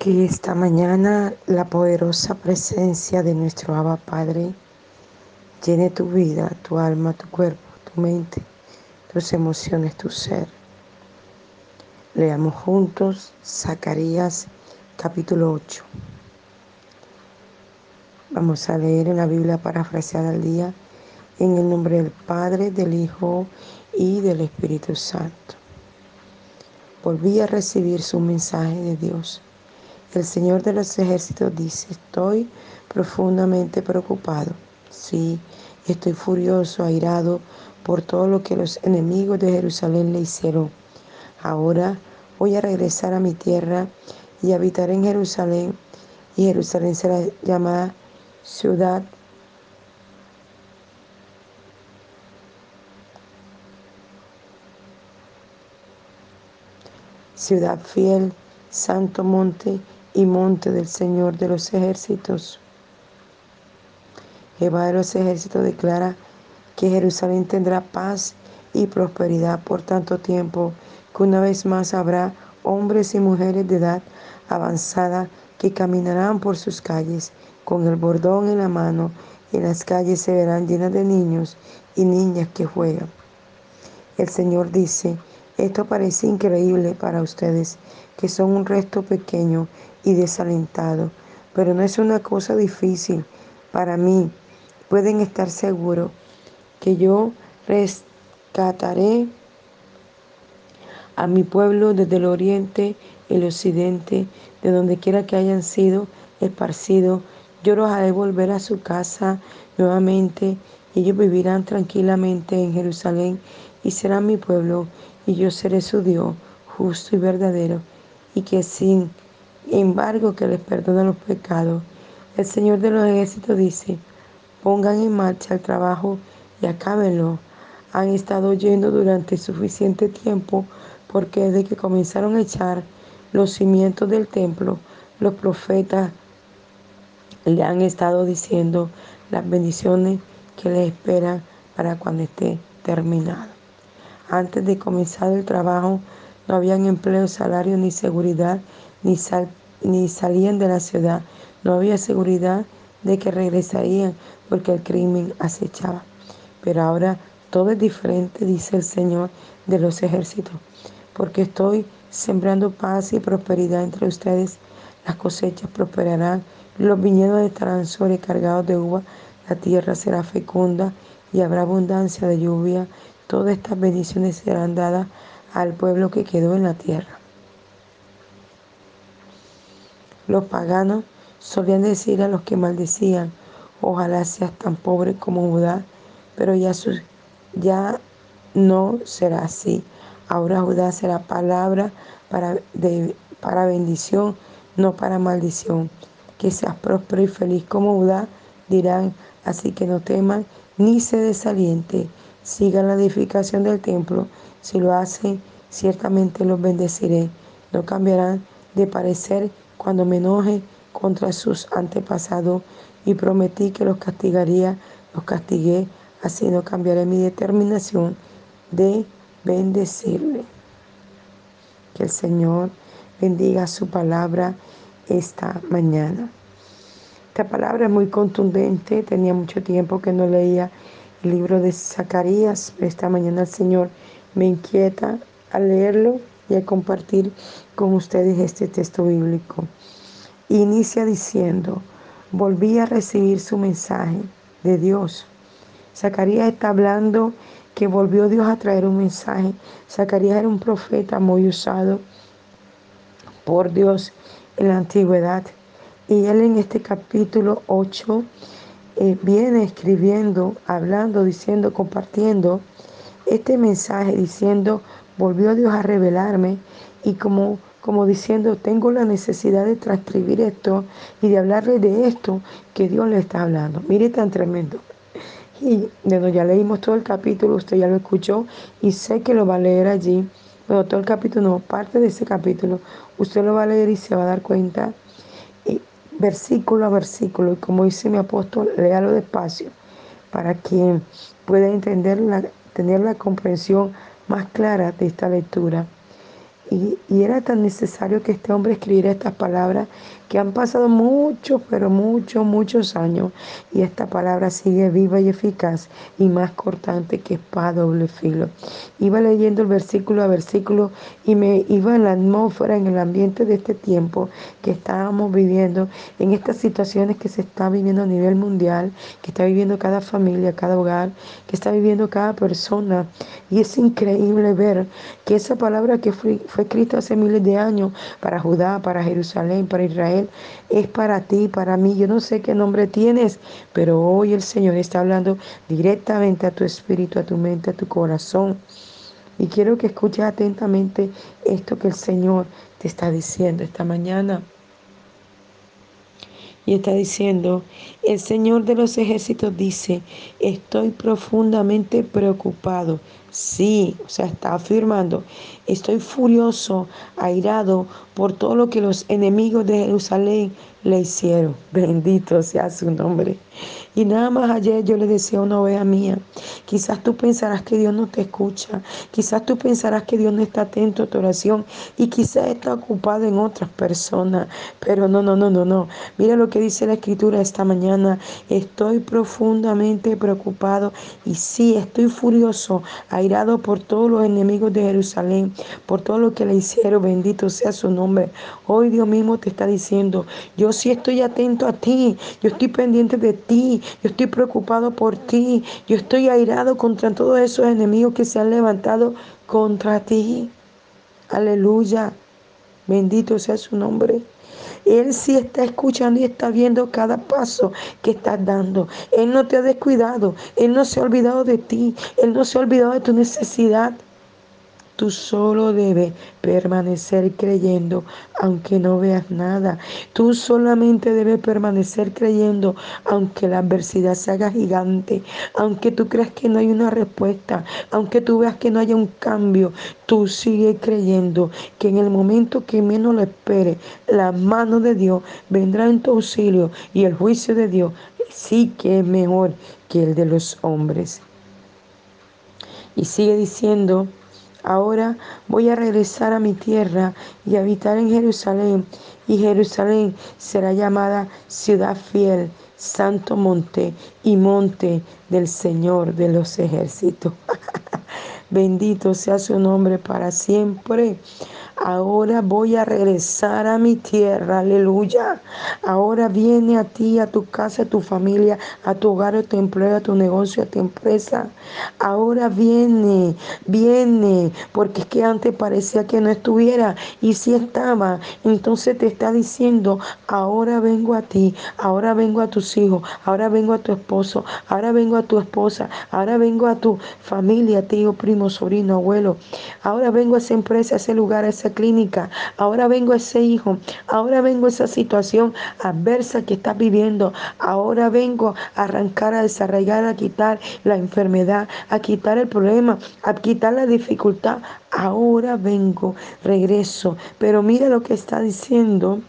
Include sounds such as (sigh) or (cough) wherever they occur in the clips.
Que esta mañana la poderosa presencia de nuestro Abba Padre llene tu vida, tu alma, tu cuerpo, tu mente, tus emociones, tu ser. Leamos juntos Zacarías capítulo 8. Vamos a leer en la Biblia parafraseada al día en el nombre del Padre, del Hijo y del Espíritu Santo. Volví a recibir su mensaje de Dios el Señor de los ejércitos dice, estoy profundamente preocupado. Sí, estoy furioso, airado por todo lo que los enemigos de Jerusalén le hicieron. Ahora voy a regresar a mi tierra y habitar en Jerusalén. Y Jerusalén será llamada ciudad ciudad fiel, santo monte y monte del Señor de los ejércitos. Jehová de los ejércitos declara que Jerusalén tendrá paz y prosperidad por tanto tiempo, que una vez más habrá hombres y mujeres de edad avanzada que caminarán por sus calles con el bordón en la mano y las calles se verán llenas de niños y niñas que juegan. El Señor dice, esto parece increíble para ustedes, que son un resto pequeño y desalentado, pero no es una cosa difícil para mí. Pueden estar seguros que yo rescataré a mi pueblo desde el oriente, el occidente, de donde quiera que hayan sido esparcidos. Yo los haré volver a su casa nuevamente y ellos vivirán tranquilamente en Jerusalén y serán mi pueblo y yo seré su Dios justo y verdadero y que sin embargo que les perdona los pecados. El Señor de los ejércitos dice, pongan en marcha el trabajo y acábenlo. Han estado oyendo durante suficiente tiempo porque desde que comenzaron a echar los cimientos del templo, los profetas le han estado diciendo las bendiciones que les esperan para cuando esté terminado. Antes de comenzar el trabajo, no habían empleo, salario ni seguridad, ni, ni salían de la ciudad. No había seguridad de que regresarían porque el crimen acechaba. Pero ahora todo es diferente, dice el Señor de los ejércitos, porque estoy sembrando paz y prosperidad entre ustedes. Las cosechas prosperarán, los viñedos estarán sobrecargados de uva, la tierra será fecunda y habrá abundancia de lluvia. Todas estas bendiciones serán dadas al pueblo que quedó en la tierra. Los paganos solían decir a los que maldecían, ojalá seas tan pobre como Judá, pero ya, ya no será así. Ahora Judá será palabra para, para bendición, no para maldición. Que seas próspero y feliz como Judá, dirán, así que no teman ni se desaliente. Sigan la edificación del templo. Si lo hacen, ciertamente los bendeciré. No cambiarán de parecer cuando me enoje contra sus antepasados y prometí que los castigaría, los castigué, así no cambiaré mi determinación de bendecirle. Que el Señor bendiga su palabra esta mañana. Esta palabra es muy contundente, tenía mucho tiempo que no leía el libro de Zacarías, esta mañana el Señor me inquieta al leerlo y a compartir con ustedes este texto bíblico. Inicia diciendo, volví a recibir su mensaje de Dios. Zacarías está hablando que volvió Dios a traer un mensaje. Zacarías era un profeta muy usado por Dios en la antigüedad. Y él en este capítulo 8 eh, viene escribiendo, hablando, diciendo, compartiendo este mensaje, diciendo, volvió Dios a revelarme y como, como diciendo, tengo la necesidad de transcribir esto y de hablarle de esto que Dios le está hablando. Mire tan tremendo. Y bueno, ya leímos todo el capítulo, usted ya lo escuchó y sé que lo va a leer allí. Todo el capítulo, no, parte de ese capítulo, usted lo va a leer y se va a dar cuenta, versículo a versículo, y como dice mi apóstol, léalo despacio, para que pueda entender, la, tener la comprensión más clara de esta lectura. Y, era tan necesario que este hombre escribiera estas palabras que han pasado muchos, pero muchos, muchos años y esta palabra sigue viva y eficaz y más cortante que espada doble filo. Iba leyendo el versículo a versículo y me iba en la atmósfera, en el ambiente de este tiempo que estábamos viviendo, en estas situaciones que se está viviendo a nivel mundial, que está viviendo cada familia, cada hogar, que está viviendo cada persona. Y es increíble ver que esa palabra que fue, fue escrita hace miles de años para Judá, para Jerusalén, para Israel, es para ti, para mí. Yo no sé qué nombre tienes, pero hoy el Señor está hablando directamente a tu espíritu, a tu mente, a tu corazón. Y quiero que escuches atentamente esto que el Señor te está diciendo esta mañana. Y está diciendo, el Señor de los ejércitos dice, estoy profundamente preocupado. Sí, o sea, está afirmando, estoy furioso, airado por todo lo que los enemigos de Jerusalén le hicieron. (laughs) Bendito sea su nombre. Y nada más ayer yo le decía a una oveja mía, quizás tú pensarás que Dios no te escucha, quizás tú pensarás que Dios no está atento a tu oración y quizás está ocupado en otras personas, pero no, no, no, no, no. Mira lo que dice la escritura esta mañana, estoy profundamente preocupado y sí, estoy furioso, airado por todos los enemigos de Jerusalén, por todo lo que le hicieron, bendito sea su nombre. Hoy Dios mismo te está diciendo, yo sí estoy atento a ti, yo estoy pendiente de ti, yo estoy preocupado por ti, yo estoy airado contra todos esos enemigos que se han levantado contra ti. Aleluya, bendito sea su nombre. Él sí está escuchando y está viendo cada paso que estás dando. Él no te ha descuidado. Él no se ha olvidado de ti. Él no se ha olvidado de tu necesidad. Tú solo debes permanecer creyendo aunque no veas nada. Tú solamente debes permanecer creyendo aunque la adversidad se haga gigante, aunque tú creas que no hay una respuesta, aunque tú veas que no haya un cambio. Tú sigue creyendo que en el momento que menos lo espere, la mano de Dios vendrá en tu auxilio y el juicio de Dios sí que es mejor que el de los hombres. Y sigue diciendo, Ahora voy a regresar a mi tierra y habitar en Jerusalén, y Jerusalén será llamada ciudad fiel, santo monte y monte del Señor de los ejércitos. (laughs) Bendito sea su nombre para siempre. Ahora voy a regresar a mi tierra, aleluya. Ahora viene a ti, a tu casa, a tu familia, a tu hogar, a tu empleo, a tu negocio, a tu empresa. Ahora viene, viene, porque es que antes parecía que no estuviera y si estaba. Entonces te está diciendo, ahora vengo a ti, ahora vengo a tus hijos, ahora vengo a tu esposo, ahora vengo a tu esposa, ahora vengo a tu familia, tío, primo, sobrino, abuelo. Ahora vengo a esa empresa, a ese lugar, a ese clínica, ahora vengo ese hijo, ahora vengo esa situación adversa que estás viviendo, ahora vengo a arrancar, a desarraigar, a quitar la enfermedad, a quitar el problema, a quitar la dificultad, ahora vengo, regreso. Pero mira lo que está diciendo.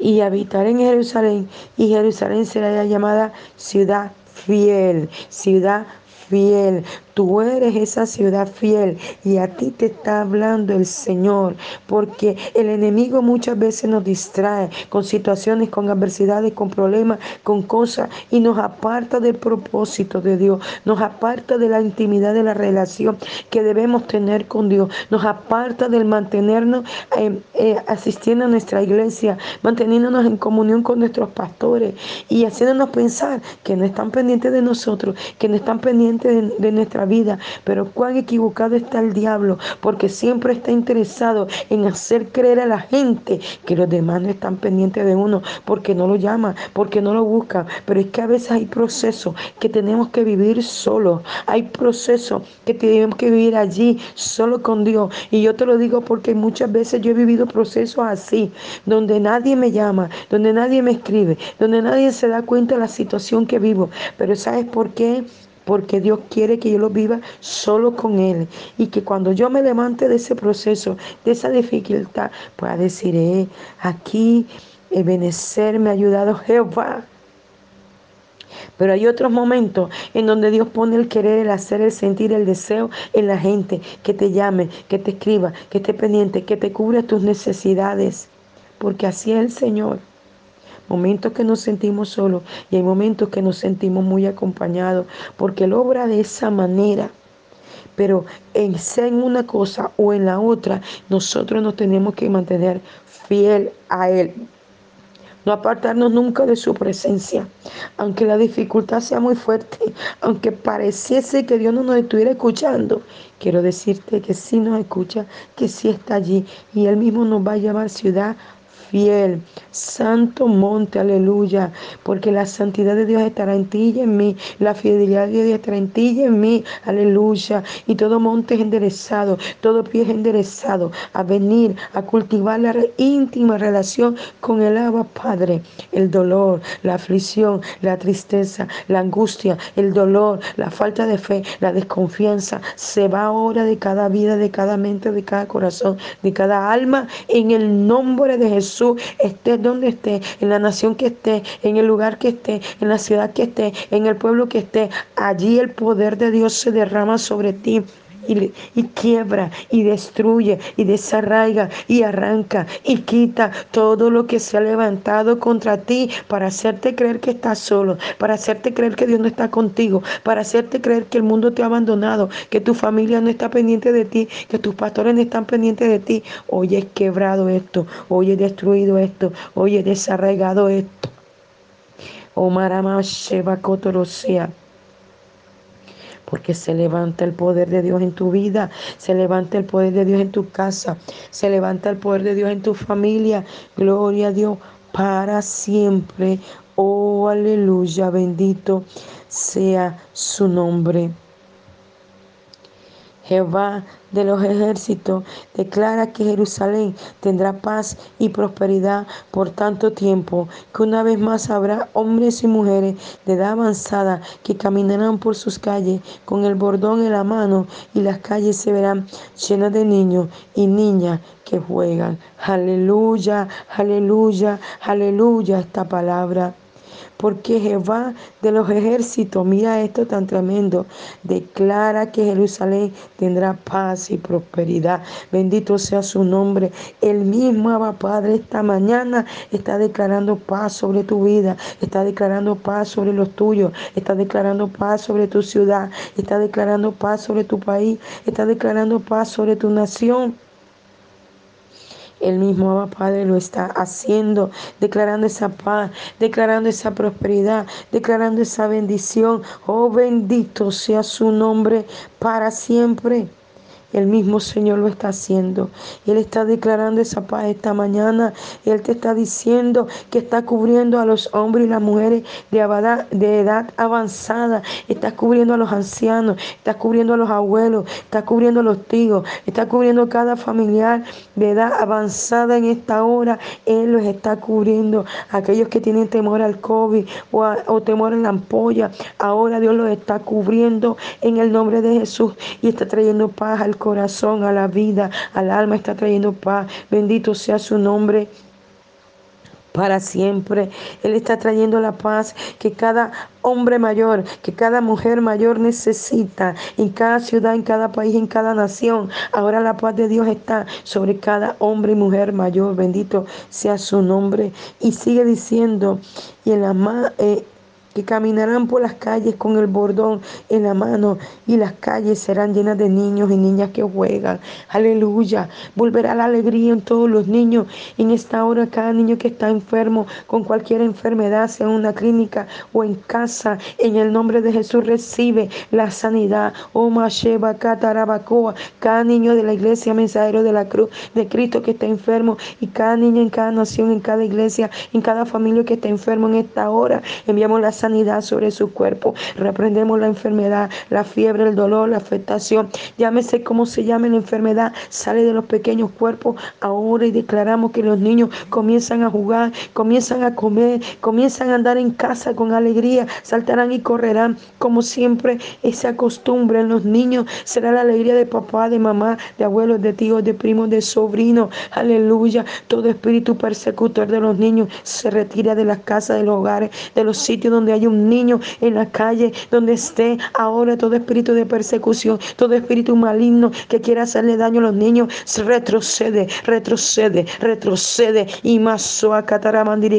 Y habitar en Jerusalén, y Jerusalén será llamada ciudad fiel, ciudad fiel. Tú eres esa ciudad fiel y a ti te está hablando el Señor, porque el enemigo muchas veces nos distrae con situaciones, con adversidades, con problemas, con cosas y nos aparta del propósito de Dios, nos aparta de la intimidad de la relación que debemos tener con Dios, nos aparta del mantenernos eh, eh, asistiendo a nuestra iglesia, manteniéndonos en comunión con nuestros pastores y haciéndonos pensar que no están pendientes de nosotros, que no están pendientes de, de nuestra vida, pero cuán equivocado está el diablo, porque siempre está interesado en hacer creer a la gente que los demás no están pendientes de uno, porque no lo llaman, porque no lo buscan, pero es que a veces hay procesos que tenemos que vivir solos, hay procesos que tenemos que vivir allí, solo con Dios, y yo te lo digo porque muchas veces yo he vivido procesos así, donde nadie me llama, donde nadie me escribe, donde nadie se da cuenta de la situación que vivo, pero ¿sabes por qué? Porque Dios quiere que yo lo viva solo con Él y que cuando yo me levante de ese proceso, de esa dificultad, pueda decir, eh, aquí Ebenecer me ha ayudado Jehová. Pero hay otros momentos en donde Dios pone el querer, el hacer, el sentir, el deseo en la gente que te llame, que te escriba, que esté pendiente, que te cubra tus necesidades. Porque así es el Señor. Momentos que nos sentimos solos y hay momentos que nos sentimos muy acompañados. Porque Él obra de esa manera. Pero en ser en una cosa o en la otra, nosotros nos tenemos que mantener fiel a Él no apartarnos nunca de su presencia. Aunque la dificultad sea muy fuerte, aunque pareciese que Dios no nos estuviera escuchando, quiero decirte que sí nos escucha, que sí está allí y Él mismo nos va a llamar ciudad fiel, santo monte, aleluya, porque la santidad de Dios estará en ti y en mí, la fidelidad de Dios estará en ti y en mí, aleluya, y todo monte es enderezado, todo pie es enderezado, a venir a cultivar la íntima relación con el Abba Padre, el dolor, la aflicción, la tristeza, la angustia, el dolor, la falta de fe, la desconfianza, se va ahora de cada vida, de cada mente, de cada corazón, de cada alma, en el nombre de Jesús esté donde esté, en la nación que esté, en el lugar que esté, en la ciudad que esté, en el pueblo que esté, allí el poder de Dios se derrama sobre ti y, quiebra y destruye y desarraiga y arranca y quita todo lo que se ha levantado contra ti para hacerte creer que estás solo, para hacerte creer que Dios no está contigo, para hacerte creer que el mundo te ha abandonado, que tu familia no está pendiente de ti, que tus pastores no están pendientes de ti. Hoy es quebrado esto, hoy he destruido esto, hoy he desarraigado esto. Omarama Sheba sea porque se levanta el poder de Dios en tu vida, se levanta el poder de Dios en tu casa, se levanta el poder de Dios en tu familia. Gloria a Dios para siempre. Oh, aleluya, bendito sea su nombre. Jehová de los ejércitos declara que Jerusalén tendrá paz y prosperidad por tanto tiempo, que una vez más habrá hombres y mujeres de edad avanzada que caminarán por sus calles con el bordón en la mano y las calles se verán llenas de niños y niñas que juegan. Aleluya, aleluya, aleluya esta palabra porque Jehová de los ejércitos, mira esto tan tremendo, declara que Jerusalén tendrá paz y prosperidad. Bendito sea su nombre. El mismo Abba Padre esta mañana está declarando paz sobre tu vida, está declarando paz sobre los tuyos, está declarando paz sobre tu ciudad, está declarando paz sobre tu país, está declarando paz sobre tu nación. El mismo Abba Padre lo está haciendo, declarando esa paz, declarando esa prosperidad, declarando esa bendición. Oh, bendito sea su nombre para siempre. El mismo Señor lo está haciendo. Él está declarando esa paz esta mañana. Él te está diciendo que está cubriendo a los hombres y las mujeres de, edad avanzada. Está cubriendo a los ancianos. Está cubriendo a los abuelos. Está cubriendo a los tíos. Está cubriendo a cada familiar de edad avanzada en esta hora. Él los está cubriendo. Aquellos que tienen temor al COVID o, o temor a la ampolla. Ahora Dios los está cubriendo en el nombre de Jesús. Y está trayendo paz al corazón, a la vida, al alma, está trayendo paz. Bendito sea su nombre para siempre. Él está trayendo la paz que cada hombre mayor, que cada mujer mayor necesita en cada ciudad, en cada país, en cada nación. Ahora la paz de Dios está sobre cada hombre y mujer mayor. Bendito sea su nombre. Y sigue diciendo, y en la. Eh, que caminarán por las calles con el bordón en la mano y las calles serán llenas de niños y niñas que juegan. Aleluya. Volverá la alegría en todos los niños. En esta hora cada niño que está enfermo con cualquier enfermedad, sea en una clínica o en casa, en el nombre de Jesús recibe la sanidad. Oh Masheba Catarabacoa. Cada niño de la iglesia mensajero de la cruz de Cristo que está enfermo y cada niño en cada nación, en cada iglesia, en cada familia que está enfermo en esta hora. Enviamos la sanidad sobre su cuerpo. Reprendemos la enfermedad, la fiebre, el dolor, la afectación. Llámese como se llame la enfermedad. Sale de los pequeños cuerpos ahora y declaramos que los niños comienzan a jugar, comienzan a comer, comienzan a andar en casa con alegría. Saltarán y correrán como siempre. Esa costumbre en los niños será la alegría de papá, de mamá, de abuelos, de tíos, de primos, de sobrinos. Aleluya. Todo espíritu persecutor de los niños se retira de las casas, de los hogares, de los sitios donde hay haya un niño en la calle donde esté ahora todo espíritu de persecución, todo espíritu maligno que quiera hacerle daño a los niños, retrocede, retrocede, retrocede. Y más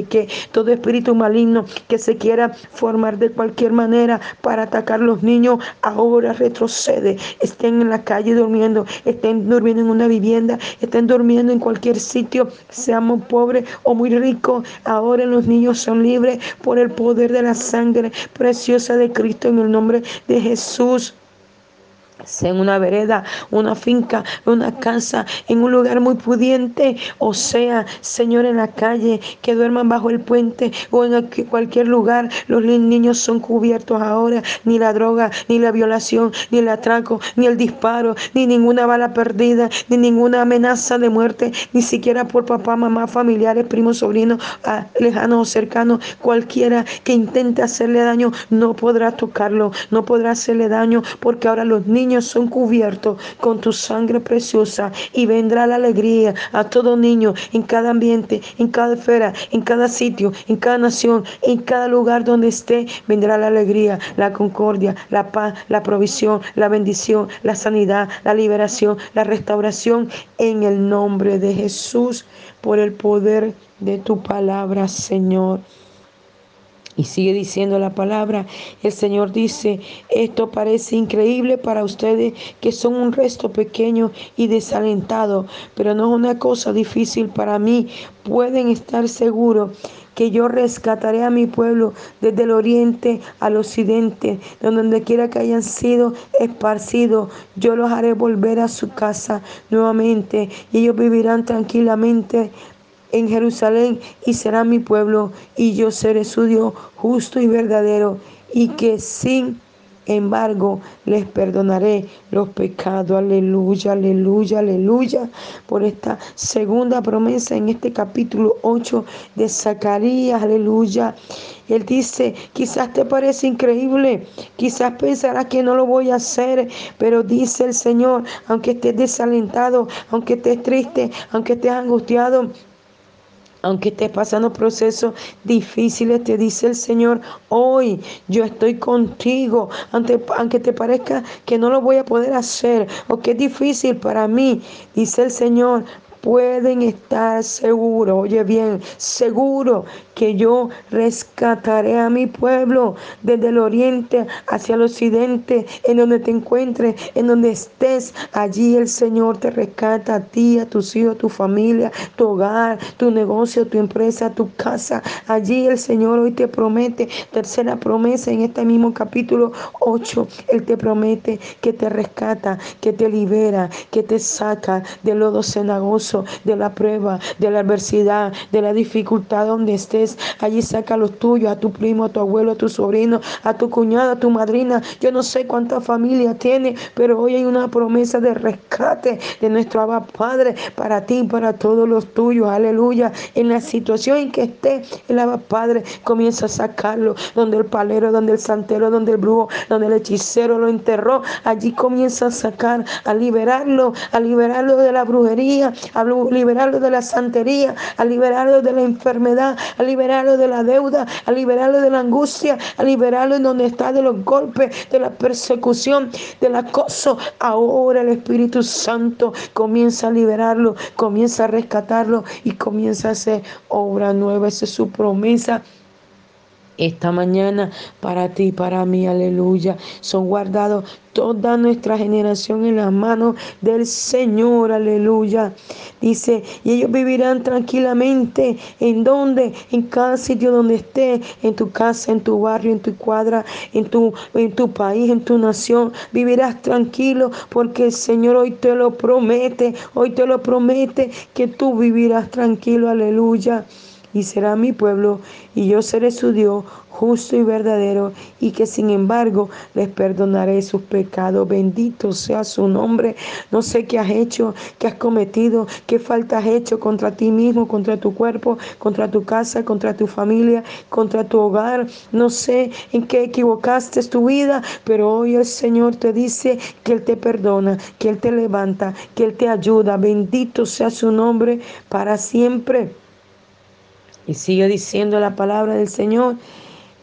que todo espíritu maligno que se quiera formar de cualquier manera para atacar a los niños, ahora retrocede, estén en la calle durmiendo, estén durmiendo en una vivienda, estén durmiendo en cualquier sitio, seamos pobres o muy ricos, ahora los niños son libres por el poder de la sangre preciosa de Cristo en el nombre de Jesús en una vereda, una finca, una casa, en un lugar muy pudiente, o sea, Señor, en la calle, que duerman bajo el puente o en cualquier lugar, los niños son cubiertos ahora, ni la droga, ni la violación, ni el atraco, ni el disparo, ni ninguna bala perdida, ni ninguna amenaza de muerte, ni siquiera por papá, mamá, familiares, primos, sobrinos, ah, lejanos o cercanos, cualquiera que intente hacerle daño, no podrá tocarlo, no podrá hacerle daño, porque ahora los niños son cubiertos con tu sangre preciosa y vendrá la alegría a todo niño en cada ambiente, en cada esfera, en cada sitio, en cada nación, en cada lugar donde esté, vendrá la alegría, la concordia, la paz, la provisión, la bendición, la sanidad, la liberación, la restauración en el nombre de Jesús por el poder de tu palabra, Señor. Y sigue diciendo la palabra. El Señor dice, esto parece increíble para ustedes que son un resto pequeño y desalentado, pero no es una cosa difícil para mí. Pueden estar seguros que yo rescataré a mi pueblo desde el oriente al occidente, donde quiera que hayan sido esparcidos, yo los haré volver a su casa nuevamente y ellos vivirán tranquilamente en Jerusalén y será mi pueblo y yo seré su Dios justo y verdadero y que sin embargo les perdonaré los pecados. Aleluya, aleluya, aleluya. Por esta segunda promesa en este capítulo 8 de Zacarías, aleluya. Él dice, quizás te parece increíble, quizás pensarás que no lo voy a hacer, pero dice el Señor, aunque estés desalentado, aunque estés triste, aunque estés angustiado, aunque estés pasando procesos difíciles, te dice el Señor, hoy yo estoy contigo, aunque, te parezca que no lo voy a poder hacer o que es difícil para mí, dice el Señor, pueden estar seguros, oye bien, seguro que yo rescataré a mi pueblo desde el oriente hacia el occidente, en donde te encuentres, en donde estés, allí el Señor te rescata a ti, a tus hijos, tu familia, tu hogar, tu negocio, tu empresa, tu casa. Allí el Señor hoy te promete, tercera promesa en este mismo capítulo 8, Él te promete que te rescata, que te libera, que te saca del lodo cenagoso, de la prueba, de la adversidad, de la dificultad donde estés Allí saca los tuyos, a tu primo, a tu abuelo, a tu sobrino, a tu cuñada, a tu madrina. Yo no sé cuánta familia tiene, pero hoy hay una promesa de rescate de nuestro Abba Padre para ti y para todos los tuyos. Aleluya. En la situación en que esté, el Abba Padre comienza a sacarlo. Donde el palero, donde el santero, donde el brujo, donde el hechicero lo enterró. Allí comienza a sacar, a liberarlo, a liberarlo de la brujería, a liberarlo de la santería, a liberarlo de la enfermedad, a liberarlo de la deuda, a liberarlo de la angustia, a liberarlo en donde está de los golpes, de la persecución, del acoso. Ahora el Espíritu Santo comienza a liberarlo, comienza a rescatarlo y comienza a hacer obra nueva. Esa es su promesa esta mañana para ti, para mí, aleluya. Son guardados toda nuestra generación en las manos del Señor, aleluya. Dice, y ellos vivirán tranquilamente. ¿En donde En cada sitio donde esté, en tu casa, en tu barrio, en tu cuadra, en tu, en tu país, en tu nación. Vivirás tranquilo porque el Señor hoy te lo promete, hoy te lo promete que tú vivirás tranquilo, aleluya y será mi pueblo, y yo seré su Dios justo y verdadero, y que sin embargo les perdonaré sus pecados. Bendito sea su nombre. No sé qué has hecho, qué has cometido, qué falta has hecho contra ti mismo, contra tu cuerpo, contra tu casa, contra tu familia, contra tu hogar. No sé en qué equivocaste tu vida, pero hoy el Señor te dice que Él te perdona, que Él te levanta, que Él te ayuda. Bendito sea su nombre para siempre. Y sigue diciendo la palabra del Señor.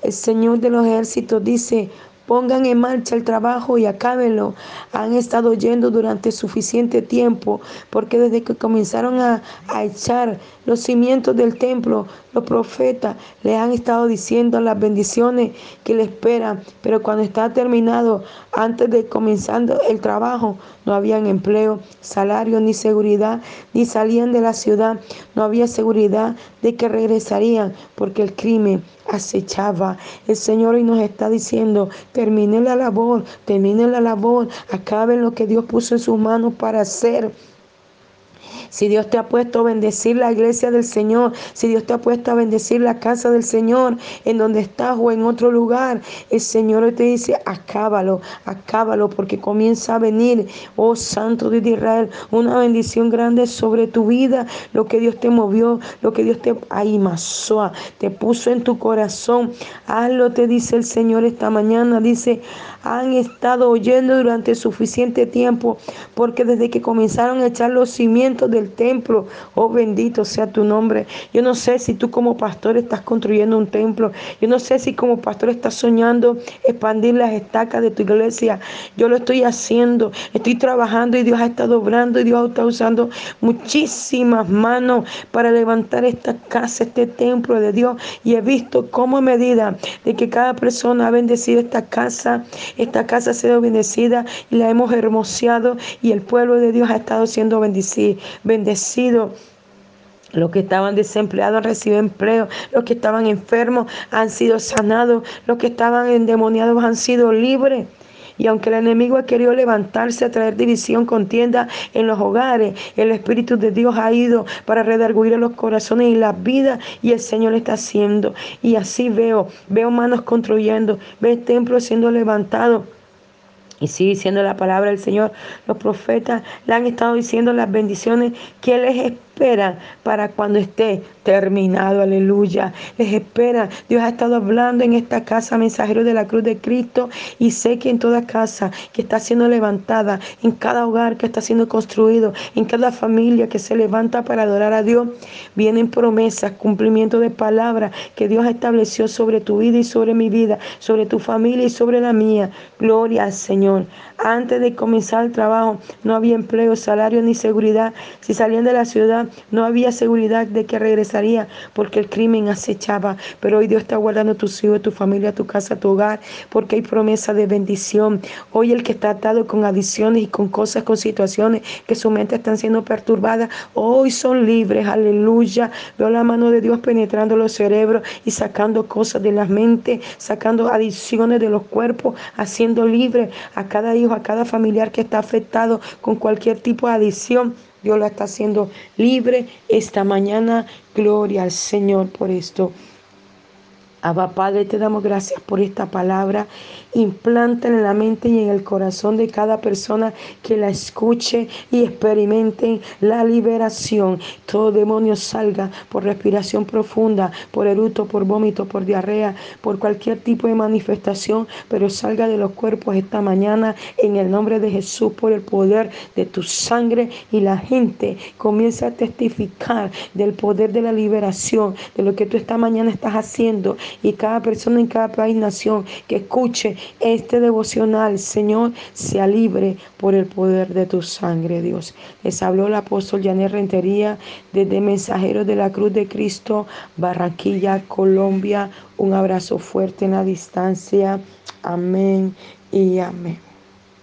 El Señor de los ejércitos dice, Pongan en marcha el trabajo y acábenlo. Han estado yendo durante suficiente tiempo, porque desde que comenzaron a, a, echar los cimientos del templo, los profetas les han estado diciendo las bendiciones que le esperan. Pero cuando está terminado, antes de comenzar el trabajo, no habían empleo, salario ni seguridad, ni salían de la ciudad. No había seguridad de que regresarían, porque el crimen acechaba. El Señor hoy nos está diciendo, termine la labor, termine la labor, acaben lo que Dios puso en sus manos para hacer. Si Dios te ha puesto a bendecir la iglesia del Señor, si Dios te ha puesto a bendecir la casa del Señor, en donde estás o en otro lugar, el Señor te dice, acábalo, acábalo, porque comienza a venir, oh Santo de Israel, una bendición grande sobre tu vida, lo que Dios te movió, lo que Dios te, ahí te puso en tu corazón. Hazlo, te dice el Señor esta mañana, dice, han estado oyendo durante suficiente tiempo, porque desde que comenzaron a echar los cimientos del templo, oh bendito sea tu nombre. Yo no sé si tú como pastor estás construyendo un templo, yo no sé si como pastor estás soñando expandir las estacas de tu iglesia. Yo lo estoy haciendo, estoy trabajando y Dios ha estado obrando y Dios está usando muchísimas manos para levantar esta casa, este templo de Dios. Y he visto cómo a medida de que cada persona ha bendecido esta casa, esta casa ha sido bendecida y la hemos hermoseado y el pueblo de Dios ha estado siendo bendecido. Los que estaban desempleados han recibido empleo. Los que estaban enfermos han sido sanados. Los que estaban endemoniados han sido libres. Y aunque el enemigo ha querido levantarse a traer división, contienda en los hogares, el Espíritu de Dios ha ido para redarguir los corazones y las vidas y el Señor está haciendo. Y así veo, veo manos construyendo, veo templos siendo levantados. Y sigue diciendo la palabra del Señor. Los profetas le han estado diciendo las bendiciones que les espera para cuando esté terminado. Aleluya. Les espera. Dios ha estado hablando en esta casa, mensajero de la cruz de Cristo. Y sé que en toda casa que está siendo levantada, en cada hogar que está siendo construido, en cada familia que se levanta para adorar a Dios, vienen promesas, cumplimiento de palabras que Dios estableció sobre tu vida y sobre mi vida, sobre tu familia y sobre la mía. Gloria al Señor. Antes de comenzar el trabajo no había empleo, salario ni seguridad. Si salían de la ciudad no había seguridad de que regresaría porque el crimen acechaba. Pero hoy Dios está guardando tus hijos, tu familia, tu casa, tu hogar, porque hay promesa de bendición. Hoy el que está atado con adicciones y con cosas, con situaciones que su mente están siendo perturbadas, hoy son libres. Aleluya. Veo la mano de Dios penetrando los cerebros y sacando cosas de las mentes, sacando adicciones de los cuerpos, haciendo libre a cada hijo, a cada familiar que está afectado con cualquier tipo de adicción. Dios la está haciendo libre esta mañana. Gloria al Señor por esto. Abba Padre, te damos gracias por esta palabra. Implanta en la mente y en el corazón de cada persona que la escuche y experimenten la liberación. Todo demonio salga por respiración profunda, por eruto, por vómito, por diarrea, por cualquier tipo de manifestación, pero salga de los cuerpos esta mañana en el nombre de Jesús por el poder de tu sangre y la gente comienza a testificar del poder de la liberación, de lo que tú esta mañana estás haciendo y cada persona en cada país, nación que escuche este devocional, Señor, sea libre por el poder de tu sangre, Dios. Les habló el apóstol Janet Rentería desde Mensajeros de la Cruz de Cristo, Barranquilla, Colombia. Un abrazo fuerte en la distancia. Amén y amén.